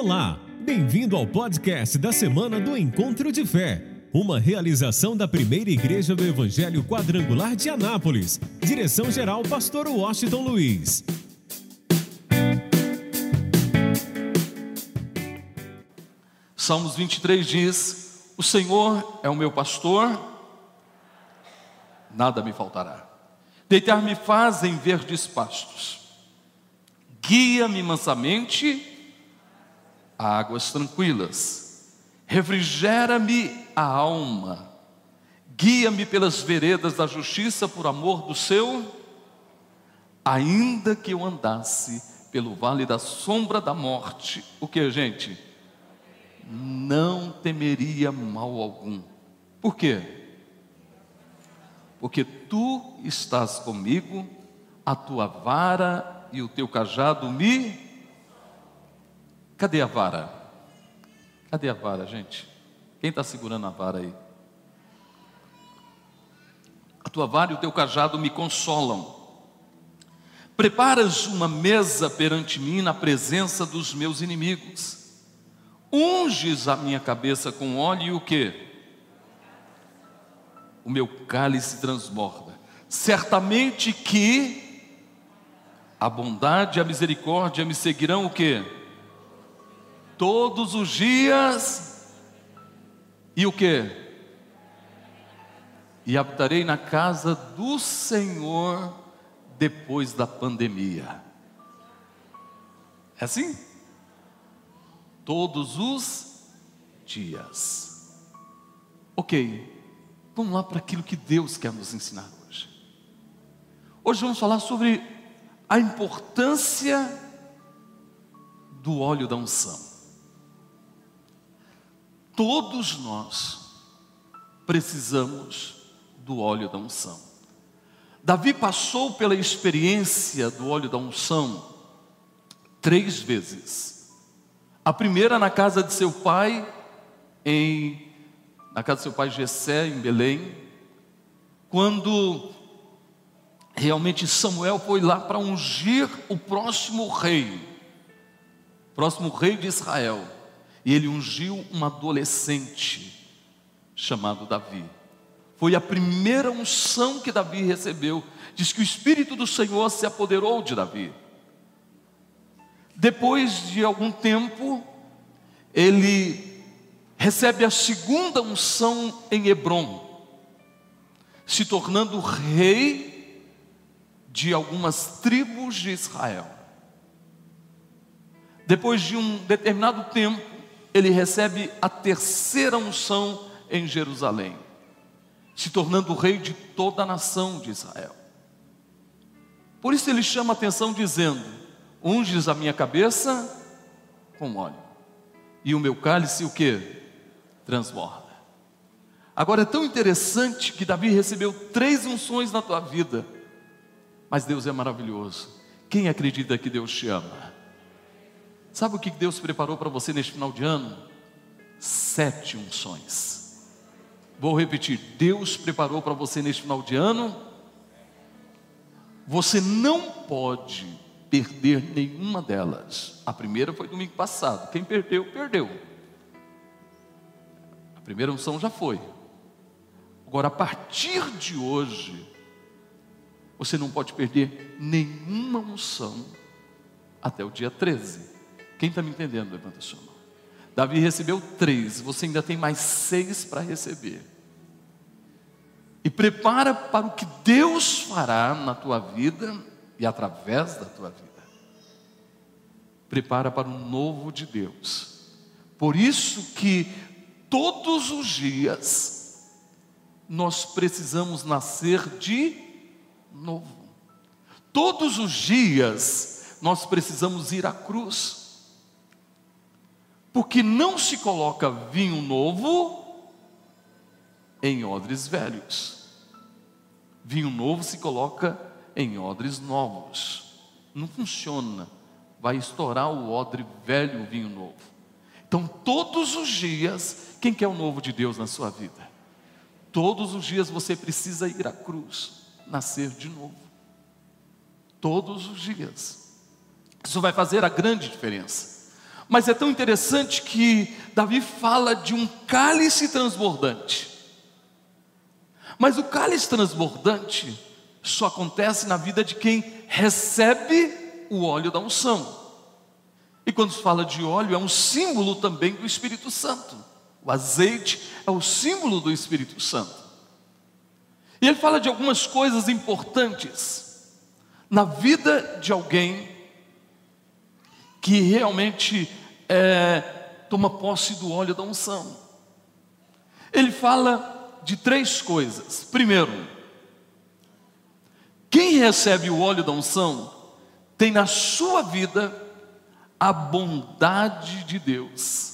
Olá, bem-vindo ao podcast da semana do Encontro de Fé, uma realização da primeira igreja do Evangelho Quadrangular de Anápolis. Direção-geral, Pastor Washington Luiz. Salmos 23 diz: O Senhor é o meu pastor, nada me faltará. Deitar-me faz em verdes pastos, guia-me mansamente águas tranquilas, refrigera-me a alma, guia-me pelas veredas da justiça por amor do seu, ainda que eu andasse pelo vale da sombra da morte, o que, gente? Não temeria mal algum. Por quê? Porque tu estás comigo, a tua vara e o teu cajado me Cadê a vara? Cadê a vara, gente? Quem está segurando a vara aí? A tua vara e o teu cajado me consolam. Preparas uma mesa perante mim na presença dos meus inimigos. Unges a minha cabeça com óleo e o que? O meu cálice transborda. Certamente que a bondade e a misericórdia me seguirão o que? Todos os dias. E o que? E habitarei na casa do Senhor depois da pandemia. É assim? Todos os dias. Ok, vamos lá para aquilo que Deus quer nos ensinar hoje. Hoje vamos falar sobre a importância do óleo da unção. Todos nós precisamos do óleo da unção. Davi passou pela experiência do óleo da unção três vezes. A primeira na casa de seu pai, em na casa de seu pai Jessé, em Belém, quando realmente Samuel foi lá para ungir o próximo rei, próximo rei de Israel e ele ungiu um adolescente chamado Davi. Foi a primeira unção que Davi recebeu. Diz que o Espírito do Senhor se apoderou de Davi. Depois de algum tempo, ele recebe a segunda unção em Hebron, se tornando rei de algumas tribos de Israel. Depois de um determinado tempo, ele recebe a terceira unção em Jerusalém, se tornando rei de toda a nação de Israel. Por isso ele chama a atenção dizendo: Unges a minha cabeça com óleo, e o meu cálice o que? Transborda. Agora é tão interessante que Davi recebeu três unções na tua vida, mas Deus é maravilhoso. Quem acredita que Deus te ama? Sabe o que Deus preparou para você neste final de ano? Sete unções. Vou repetir: Deus preparou para você neste final de ano. Você não pode perder nenhuma delas. A primeira foi domingo passado. Quem perdeu, perdeu. A primeira unção já foi. Agora, a partir de hoje, você não pode perder nenhuma unção até o dia 13. Quem está me entendendo? Levanta a sua mão. Davi recebeu três, você ainda tem mais seis para receber. E prepara para o que Deus fará na tua vida e através da tua vida. Prepara para o novo de Deus. Por isso que todos os dias nós precisamos nascer de novo. Todos os dias nós precisamos ir à cruz porque não se coloca vinho novo em odres velhos. Vinho novo se coloca em odres novos. Não funciona. Vai estourar o odre velho, o vinho novo. Então, todos os dias, quem quer o novo de Deus na sua vida? Todos os dias você precisa ir à cruz, nascer de novo. Todos os dias. Isso vai fazer a grande diferença. Mas é tão interessante que Davi fala de um cálice transbordante. Mas o cálice transbordante só acontece na vida de quem recebe o óleo da unção. E quando se fala de óleo, é um símbolo também do Espírito Santo. O azeite é o símbolo do Espírito Santo. E ele fala de algumas coisas importantes na vida de alguém que realmente é, toma posse do óleo da unção. Ele fala de três coisas. Primeiro, quem recebe o óleo da unção tem na sua vida a bondade de Deus.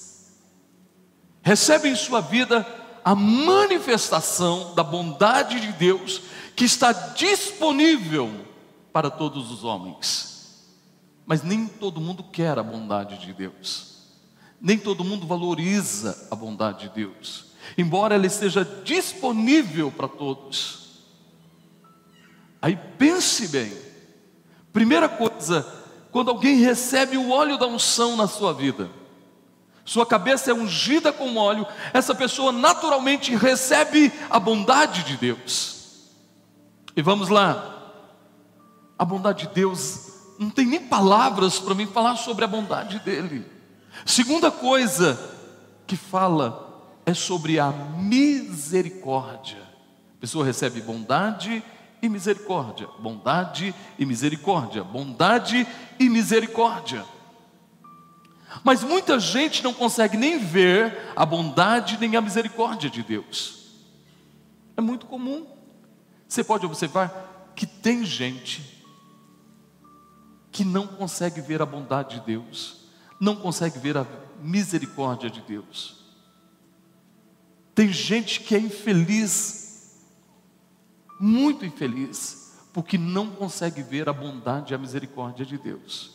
Recebe em sua vida a manifestação da bondade de Deus que está disponível para todos os homens. Mas nem todo mundo quer a bondade de Deus. Nem todo mundo valoriza a bondade de Deus. Embora ela esteja disponível para todos. Aí pense bem. Primeira coisa, quando alguém recebe o óleo da unção na sua vida, sua cabeça é ungida com óleo, essa pessoa naturalmente recebe a bondade de Deus. E vamos lá, a bondade de Deus, não tem nem palavras para mim falar sobre a bondade dele. Segunda coisa que fala é sobre a misericórdia. A pessoa recebe bondade e misericórdia, bondade e misericórdia, bondade e misericórdia. Mas muita gente não consegue nem ver a bondade nem a misericórdia de Deus. É muito comum. Você pode observar que tem gente que não consegue ver a bondade de Deus, não consegue ver a misericórdia de Deus. Tem gente que é infeliz muito infeliz, porque não consegue ver a bondade e a misericórdia de Deus.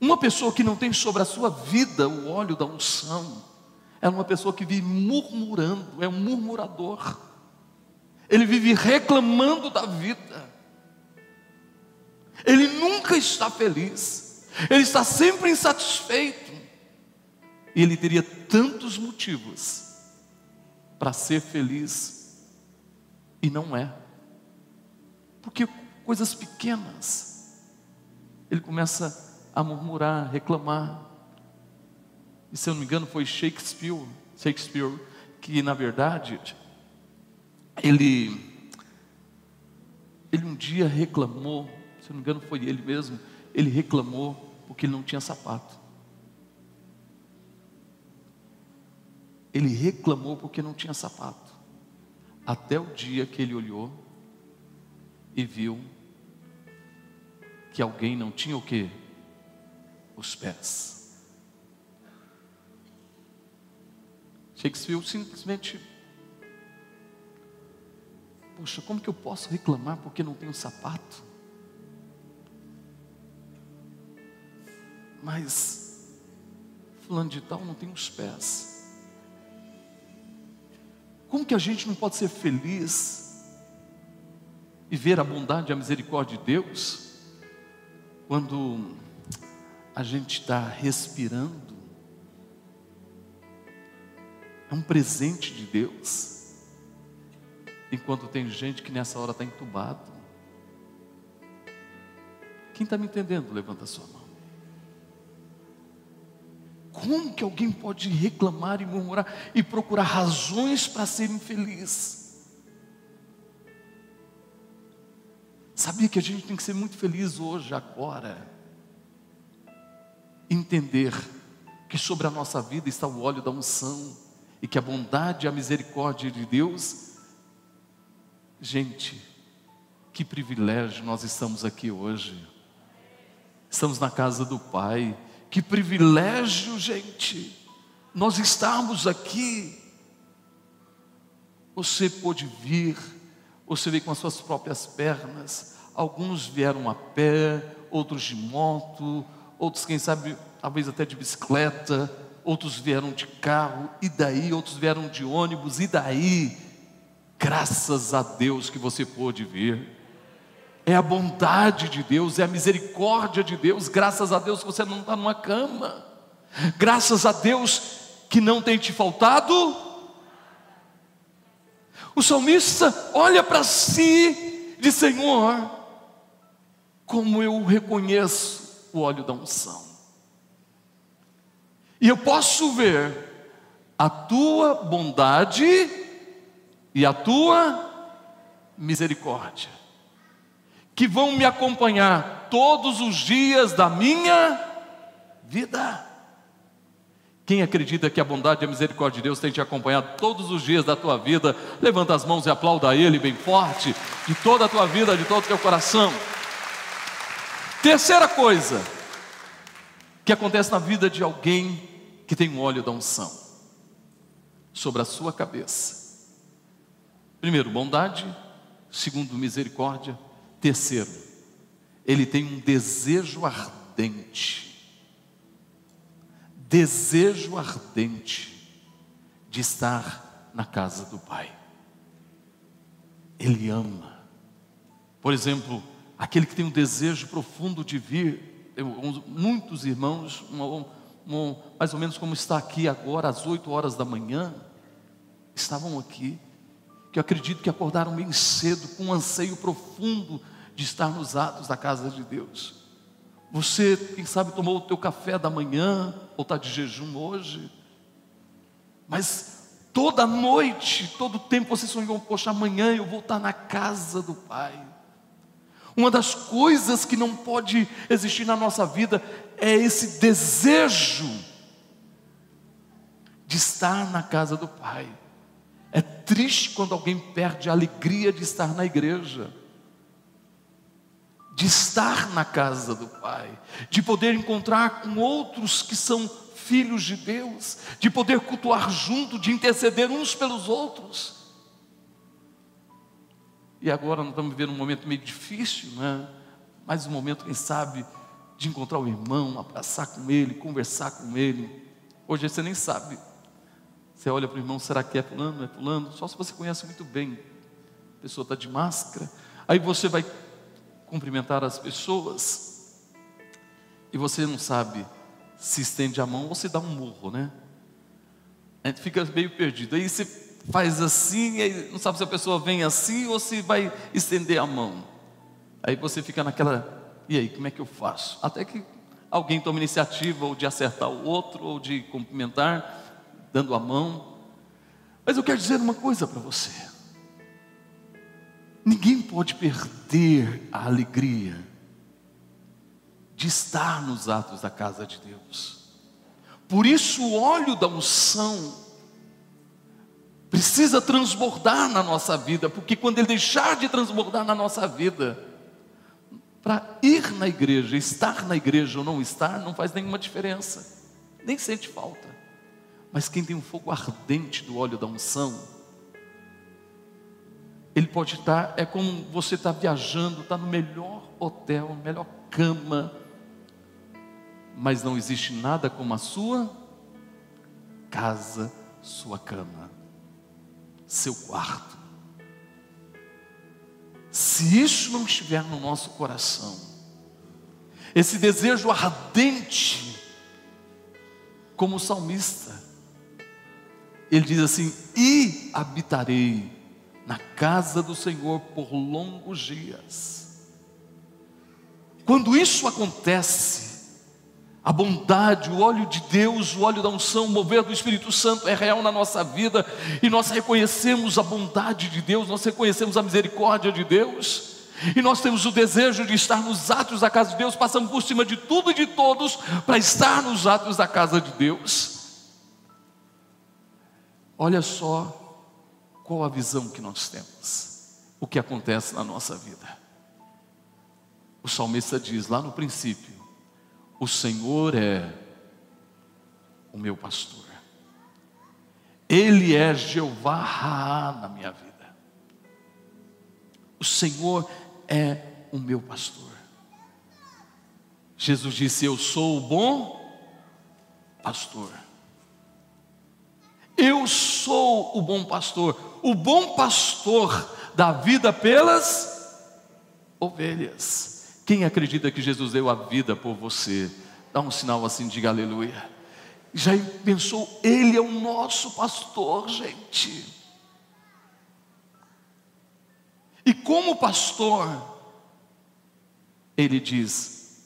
Uma pessoa que não tem sobre a sua vida o óleo da unção, é uma pessoa que vive murmurando, é um murmurador. Ele vive reclamando da vida. Ele nunca está feliz. Ele está sempre insatisfeito. E ele teria tantos motivos para ser feliz e não é. Porque coisas pequenas, ele começa a murmurar, reclamar. E se eu não me engano, foi Shakespeare, Shakespeare que na verdade ele ele um dia reclamou, se não me engano foi ele mesmo, ele reclamou porque ele não tinha sapato. Ele reclamou porque não tinha sapato até o dia que ele olhou e viu que alguém não tinha o que? Os pés. Shakespeare simplesmente, poxa, como que eu posso reclamar porque não tenho sapato? Mas fulano de tal não tem os pés. Como que a gente não pode ser feliz e ver a bondade e a misericórdia de Deus quando a gente está respirando? É um presente de Deus. Enquanto tem gente que nessa hora está entubado. Quem está me entendendo? Levanta a sua mão. Como que alguém pode reclamar e murmurar e procurar razões para ser infeliz? Sabia que a gente tem que ser muito feliz hoje, agora. Entender que sobre a nossa vida está o óleo da unção e que a bondade e a misericórdia de Deus. Gente, que privilégio nós estamos aqui hoje. Estamos na casa do Pai que privilégio, gente, nós estamos aqui. Você pôde vir, você veio com as suas próprias pernas. Alguns vieram a pé, outros de moto, outros, quem sabe, talvez até de bicicleta, outros vieram de carro, e daí? Outros vieram de ônibus, e daí? Graças a Deus que você pôde vir é a bondade de Deus, é a misericórdia de Deus. Graças a Deus que você não está numa cama. Graças a Deus que não tem te faltado. O salmista olha para si e diz: Senhor, como eu reconheço o óleo da unção. E eu posso ver a tua bondade e a tua misericórdia, que vão me acompanhar todos os dias da minha vida. Quem acredita que a bondade e a misericórdia de Deus tem te acompanhado todos os dias da tua vida, levanta as mãos e aplauda a Ele bem forte, de toda a tua vida, de todo o teu coração. Terceira coisa que acontece na vida de alguém que tem um óleo da unção sobre a sua cabeça. Primeiro, bondade. Segundo, misericórdia. Terceiro, ele tem um desejo ardente. Desejo ardente de estar na casa do Pai. Ele ama. Por exemplo, aquele que tem um desejo profundo de vir, eu, muitos irmãos, mais ou menos como está aqui agora, às 8 horas da manhã, estavam aqui, que eu acredito que acordaram bem cedo, com um anseio profundo de estar nos atos da casa de Deus. Você, quem sabe, tomou o teu café da manhã, ou está de jejum hoje, mas toda noite, todo tempo você sonhou, poxa, amanhã eu vou estar na casa do Pai. Uma das coisas que não pode existir na nossa vida é esse desejo de estar na casa do Pai. É triste quando alguém perde a alegria de estar na igreja, de estar na casa do Pai, de poder encontrar com outros que são filhos de Deus, de poder cultuar junto, de interceder uns pelos outros. E agora nós estamos vivendo um momento meio difícil, né? mais um momento, quem sabe, de encontrar o irmão, abraçar com ele, conversar com ele. Hoje você nem sabe. Você olha para o irmão, será que é fulano? É fulano? Só se você conhece muito bem. A pessoa está de máscara. Aí você vai cumprimentar as pessoas e você não sabe se estende a mão ou se dá um murro, né? A gente fica meio perdido. Aí você faz assim, e não sabe se a pessoa vem assim ou se vai estender a mão. Aí você fica naquela, e aí, como é que eu faço? Até que alguém toma iniciativa ou de acertar o outro, ou de cumprimentar, dando a mão. Mas eu quero dizer uma coisa para você. Ninguém pode perder a alegria de estar nos atos da casa de Deus. Por isso o óleo da unção precisa transbordar na nossa vida, porque quando ele deixar de transbordar na nossa vida, para ir na igreja, estar na igreja ou não estar, não faz nenhuma diferença, nem sente falta. Mas quem tem um fogo ardente do óleo da unção, ele pode estar, é como você está viajando, está no melhor hotel, melhor cama, mas não existe nada como a sua casa, sua cama seu quarto. Se isso não estiver no nosso coração, esse desejo ardente, como o salmista, ele diz assim: E habitarei na casa do Senhor por longos dias. Quando isso acontece, a bondade, o óleo de Deus, o óleo da unção, o mover do Espírito Santo é real na nossa vida e nós reconhecemos a bondade de Deus, nós reconhecemos a misericórdia de Deus e nós temos o desejo de estar nos atos da casa de Deus, passando por cima de tudo e de todos para estar nos atos da casa de Deus. Olha só qual a visão que nós temos, o que acontece na nossa vida. O salmista diz lá no princípio: o Senhor é o meu pastor. Ele é Jeová Raá na minha vida. O Senhor é o meu pastor. Jesus disse: Eu sou o bom pastor. Eu sou o bom pastor. O bom pastor dá vida pelas ovelhas. Quem acredita que Jesus deu a vida por você? Dá um sinal assim, diga aleluia. Já pensou, ele é o nosso pastor, gente. E como pastor, ele diz: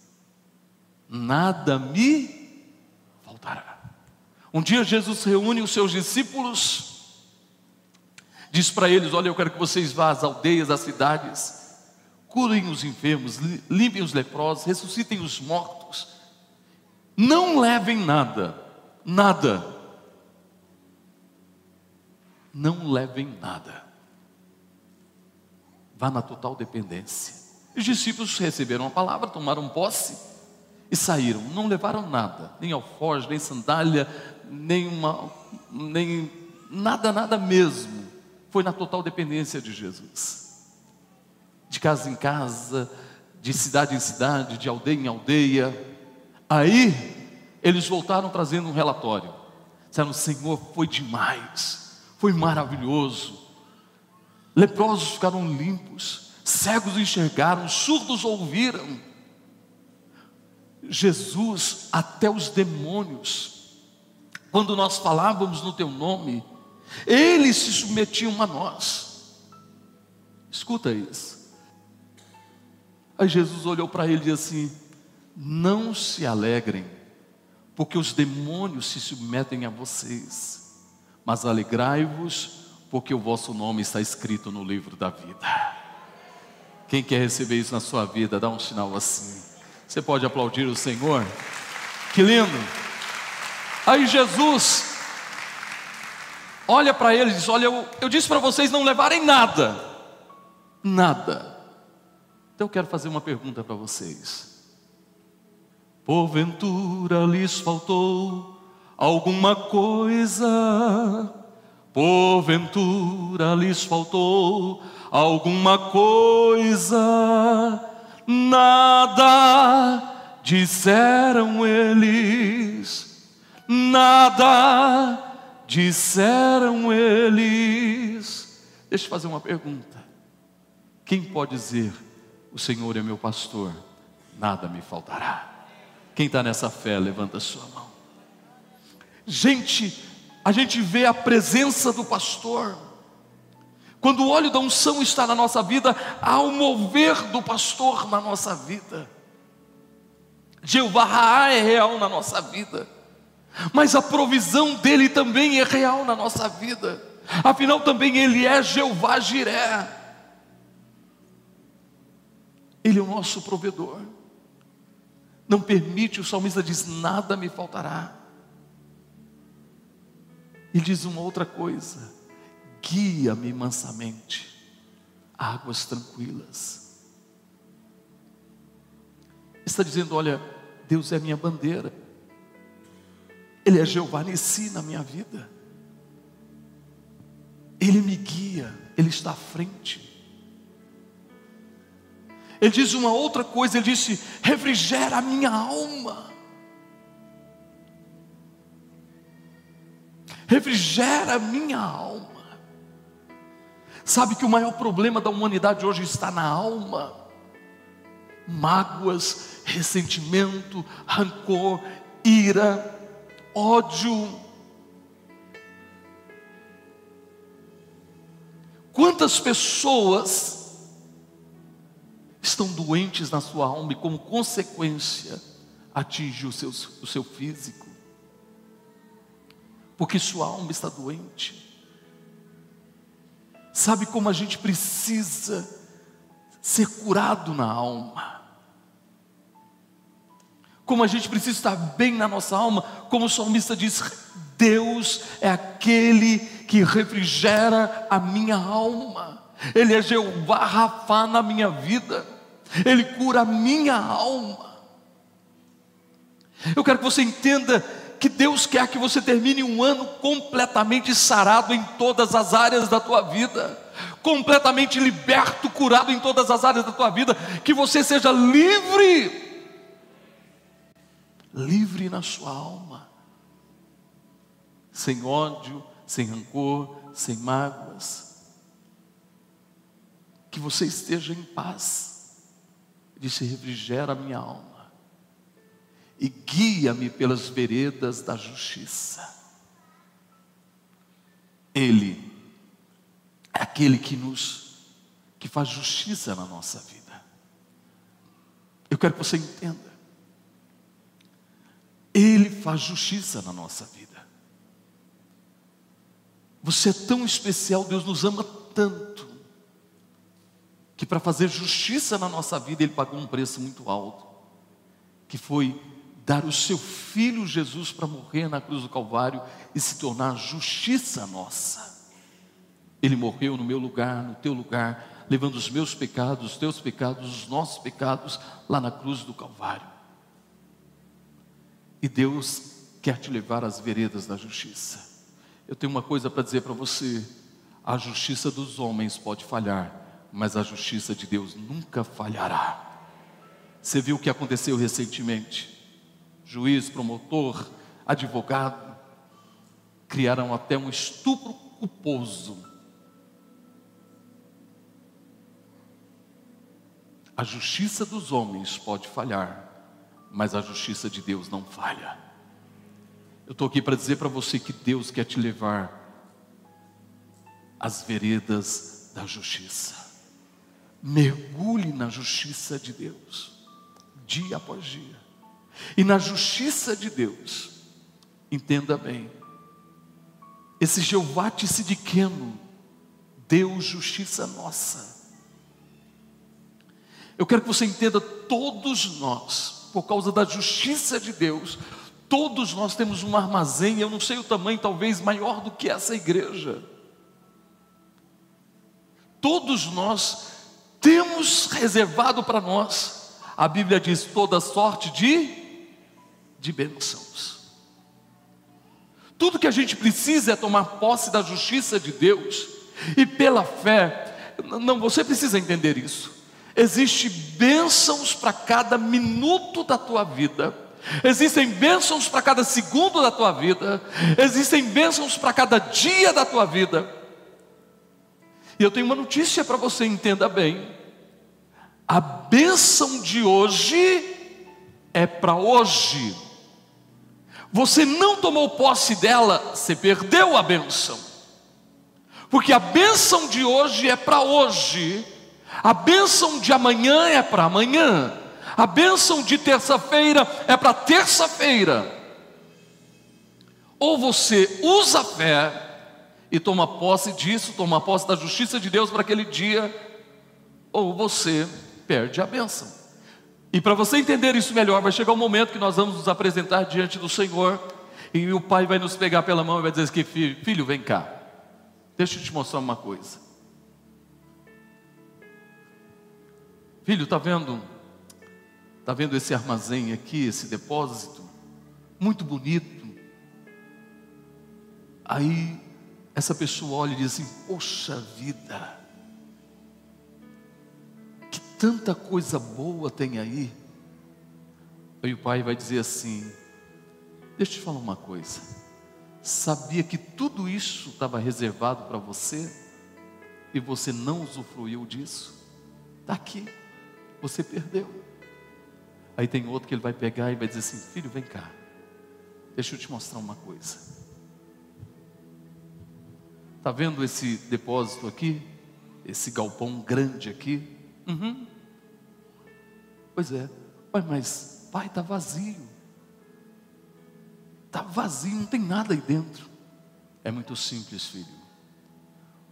nada me faltará. Um dia Jesus reúne os seus discípulos, diz para eles: Olha, eu quero que vocês vá às aldeias, às cidades, curem os enfermos, limpem os leprosos, ressuscitem os mortos, não levem nada nada. Não levem nada. Vá na total dependência. Os discípulos receberam a palavra, tomaram posse e saíram. Não levaram nada, nem alforje, nem sandália, nem uma, nem nada, nada mesmo. Foi na total dependência de Jesus. De casa em casa, de cidade em cidade, de aldeia em aldeia. Aí eles voltaram trazendo um relatório. Disseram: Senhor, foi demais, foi maravilhoso. Leprosos ficaram limpos, cegos enxergaram, surdos ouviram. Jesus, até os demônios, quando nós falávamos no teu nome, eles se submetiam a nós. Escuta isso. Aí Jesus olhou para ele e disse assim: Não se alegrem porque os demônios se submetem a vocês. Mas alegrai-vos, porque o vosso nome está escrito no livro da vida. Quem quer receber isso na sua vida, dá um sinal assim. Você pode aplaudir o Senhor? Que lindo! Aí Jesus olha para eles e diz: Olha, eu, eu disse para vocês não levarem nada, nada. Então eu quero fazer uma pergunta para vocês. Porventura lhes faltou alguma coisa? Porventura lhes faltou alguma coisa? Nada disseram eles, nada disseram eles. Deixa eu fazer uma pergunta. Quem pode dizer: O Senhor é meu pastor, nada me faltará? Quem está nessa fé, levanta a sua mão. Gente, a gente vê a presença do pastor. Quando o óleo da unção está na nossa vida, há o mover do pastor na nossa vida. Jeová é real na nossa vida, mas a provisão dele também é real na nossa vida. Afinal, também ele é Jeová Jiré. Ele é o nosso provedor não permite, o salmista diz: nada me faltará. Ele diz uma outra coisa: guia-me mansamente, águas tranquilas. Está dizendo: olha, Deus é minha bandeira, Ele é Jeová Nissi na minha vida, Ele me guia, Ele está à frente. Ele diz uma outra coisa, ele disse: refrigera a minha alma. Refrigera a minha alma. Sabe que o maior problema da humanidade hoje está na alma. Mágoas, ressentimento, rancor, ira, ódio. Quantas pessoas estão doentes na sua alma e, como consequência, atinge o seu, o seu físico, porque sua alma está doente. Sabe como a gente precisa ser curado na alma? Como a gente precisa estar bem na nossa alma, como o salmista diz: Deus é aquele que refrigera a minha alma, Ele é Jeová Rafá na minha vida. Ele cura a minha alma. Eu quero que você entenda que Deus quer que você termine um ano completamente sarado em todas as áreas da tua vida, completamente liberto, curado em todas as áreas da tua vida, que você seja livre, livre na sua alma, sem ódio, sem rancor, sem mágoas, que você esteja em paz disse: refrigera a minha alma. e guia-me pelas veredas da justiça. Ele é aquele que nos que faz justiça na nossa vida. Eu quero que você entenda. Ele faz justiça na nossa vida. Você é tão especial, Deus nos ama tanto, que para fazer justiça na nossa vida, Ele pagou um preço muito alto, que foi dar o seu filho Jesus para morrer na cruz do Calvário e se tornar justiça nossa. Ele morreu no meu lugar, no teu lugar, levando os meus pecados, os teus pecados, os nossos pecados lá na cruz do Calvário. E Deus quer te levar às veredas da justiça. Eu tenho uma coisa para dizer para você: a justiça dos homens pode falhar, mas a justiça de Deus nunca falhará. Você viu o que aconteceu recentemente? juiz, promotor, advogado, criaram até um estupro culposo. A justiça dos homens pode falhar, mas a justiça de Deus não falha. Eu estou aqui para dizer para você que Deus quer te levar às veredas da justiça. Mergulhe na justiça de Deus, dia após dia. E na justiça de Deus, entenda bem, esse Jeová Tissidiqueno deu justiça nossa. Eu quero que você entenda, todos nós, por causa da justiça de Deus, todos nós temos um armazém, eu não sei o tamanho, talvez maior do que essa igreja. Todos nós temos reservado para nós, a Bíblia diz toda sorte de de bênçãos. Tudo que a gente precisa é tomar posse da justiça de Deus e pela fé. Não, você precisa entender isso. Existem bênçãos para cada minuto da tua vida. Existem bênçãos para cada segundo da tua vida. Existem bênçãos para cada dia da tua vida. E eu tenho uma notícia para você, entenda bem. A bênção de hoje é para hoje. Você não tomou posse dela, você perdeu a benção. Porque a bênção de hoje é para hoje, a bênção de amanhã é para amanhã, a bênção de terça-feira é para terça-feira. Ou você usa a fé e toma posse disso, toma posse da justiça de Deus para aquele dia, ou você perde a bênção. E para você entender isso melhor, vai chegar um momento que nós vamos nos apresentar diante do Senhor, e o Pai vai nos pegar pela mão e vai dizer que filho, filho, vem cá, deixa eu te mostrar uma coisa. Filho, está vendo? Está vendo esse armazém aqui, esse depósito? Muito bonito. Aí essa pessoa olha e diz assim: Poxa vida, tanta coisa boa tem aí. Aí o pai vai dizer assim: Deixa eu te falar uma coisa. Sabia que tudo isso estava reservado para você e você não usufruiu disso? Está aqui, você perdeu. Aí tem outro que ele vai pegar e vai dizer assim: Filho, vem cá, deixa eu te mostrar uma coisa. Está vendo esse depósito aqui? Esse galpão grande aqui? Uhum. Pois é. mas pai, está vazio. Está vazio, não tem nada aí dentro. É muito simples, filho.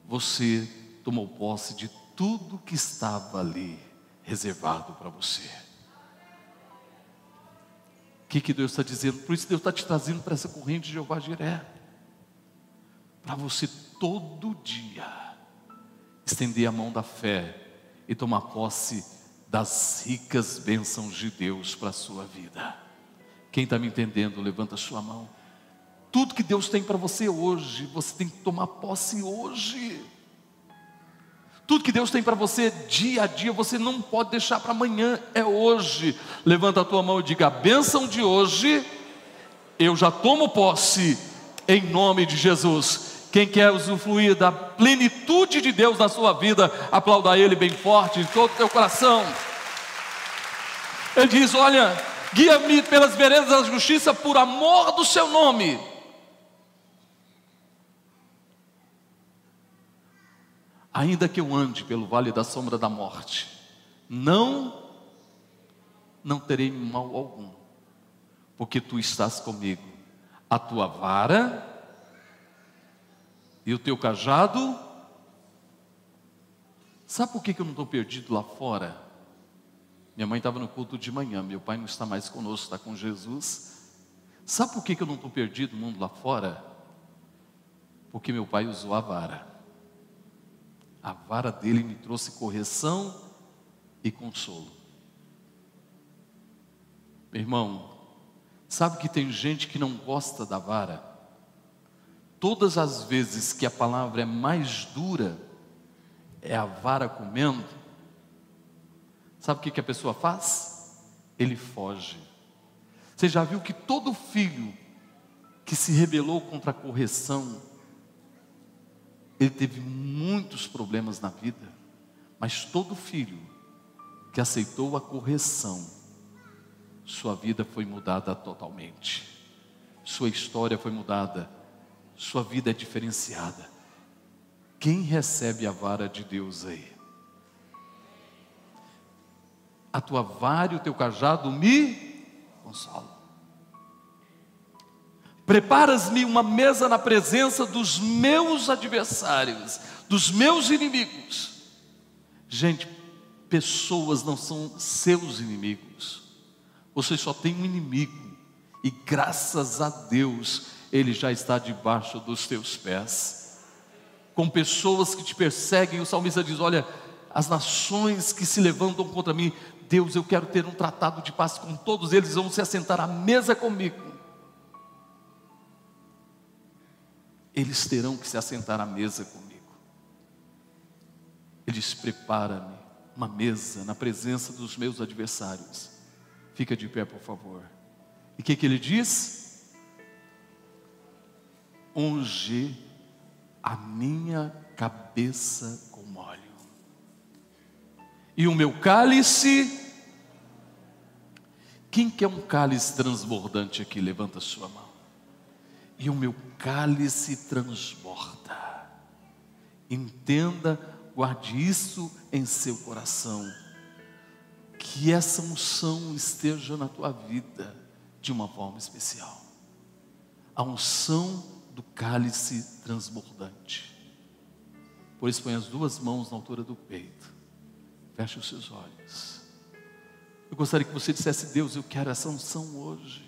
Você tomou posse de tudo que estava ali reservado para você. O que, que Deus está dizendo? Por isso Deus está te trazendo para essa corrente de Jeová Jiré. Para você todo dia estender a mão da fé e tomar posse das ricas bênçãos de Deus para a sua vida. Quem está me entendendo, levanta a sua mão. Tudo que Deus tem para você hoje, você tem que tomar posse hoje. Tudo que Deus tem para você dia a dia, você não pode deixar para amanhã, é hoje. Levanta a tua mão e diga: a bênção de hoje, eu já tomo posse, em nome de Jesus. Quem quer usufruir da plenitude de Deus na sua vida, aplauda Ele bem forte, de todo o teu coração. Ele diz: Olha, Guia-me pelas veredas da justiça por amor do seu nome. Ainda que eu ande pelo vale da sombra da morte, não não terei mal algum, porque tu estás comigo. A tua vara e o teu cajado. Sabe por que eu não estou perdido lá fora? Minha mãe estava no culto de manhã, meu pai não está mais conosco, está com Jesus. Sabe por que eu não estou perdido no mundo lá fora? Porque meu pai usou a vara. A vara dele me trouxe correção e consolo. Meu irmão, sabe que tem gente que não gosta da vara? Todas as vezes que a palavra é mais dura, é a vara comendo. Sabe o que, que a pessoa faz? Ele foge. Você já viu que todo filho que se rebelou contra a correção, ele teve muitos problemas na vida, mas todo filho que aceitou a correção, sua vida foi mudada totalmente, sua história foi mudada, sua vida é diferenciada. Quem recebe a vara de Deus aí? A tua vara e o teu cajado me consolam. Preparas-me uma mesa na presença dos meus adversários, dos meus inimigos. Gente, pessoas não são seus inimigos. Você só tem um inimigo, e graças a Deus, ele já está debaixo dos teus pés. Com pessoas que te perseguem, o salmista diz: Olha, as nações que se levantam contra mim, Deus, eu quero ter um tratado de paz com todos eles, vão se assentar à mesa comigo. Eles terão que se assentar à mesa comigo. Ele diz: Prepara-me uma mesa na presença dos meus adversários Fica de pé, por favor. E o que, que ele diz? Unge a minha cabeça com óleo, e o meu cálice. Quem quer um cálice transbordante aqui? Levanta a sua mão. E o meu cálice transborda. Entenda, guarde isso em seu coração que essa unção esteja na tua vida de uma forma especial. A unção do cálice transbordante. Por isso, põe as duas mãos na altura do peito. Feche os seus olhos. Eu gostaria que você dissesse: Deus, eu quero essa unção hoje.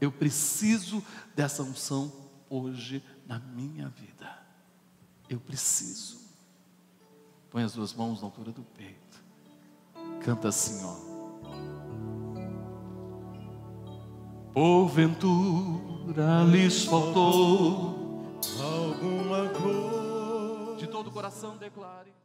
Eu preciso dessa unção hoje na minha vida. Eu preciso. Põe as duas mãos na altura do peito. Canta assim, ó. Porventura lhes faltou alguma coisa. De todo o coração declare.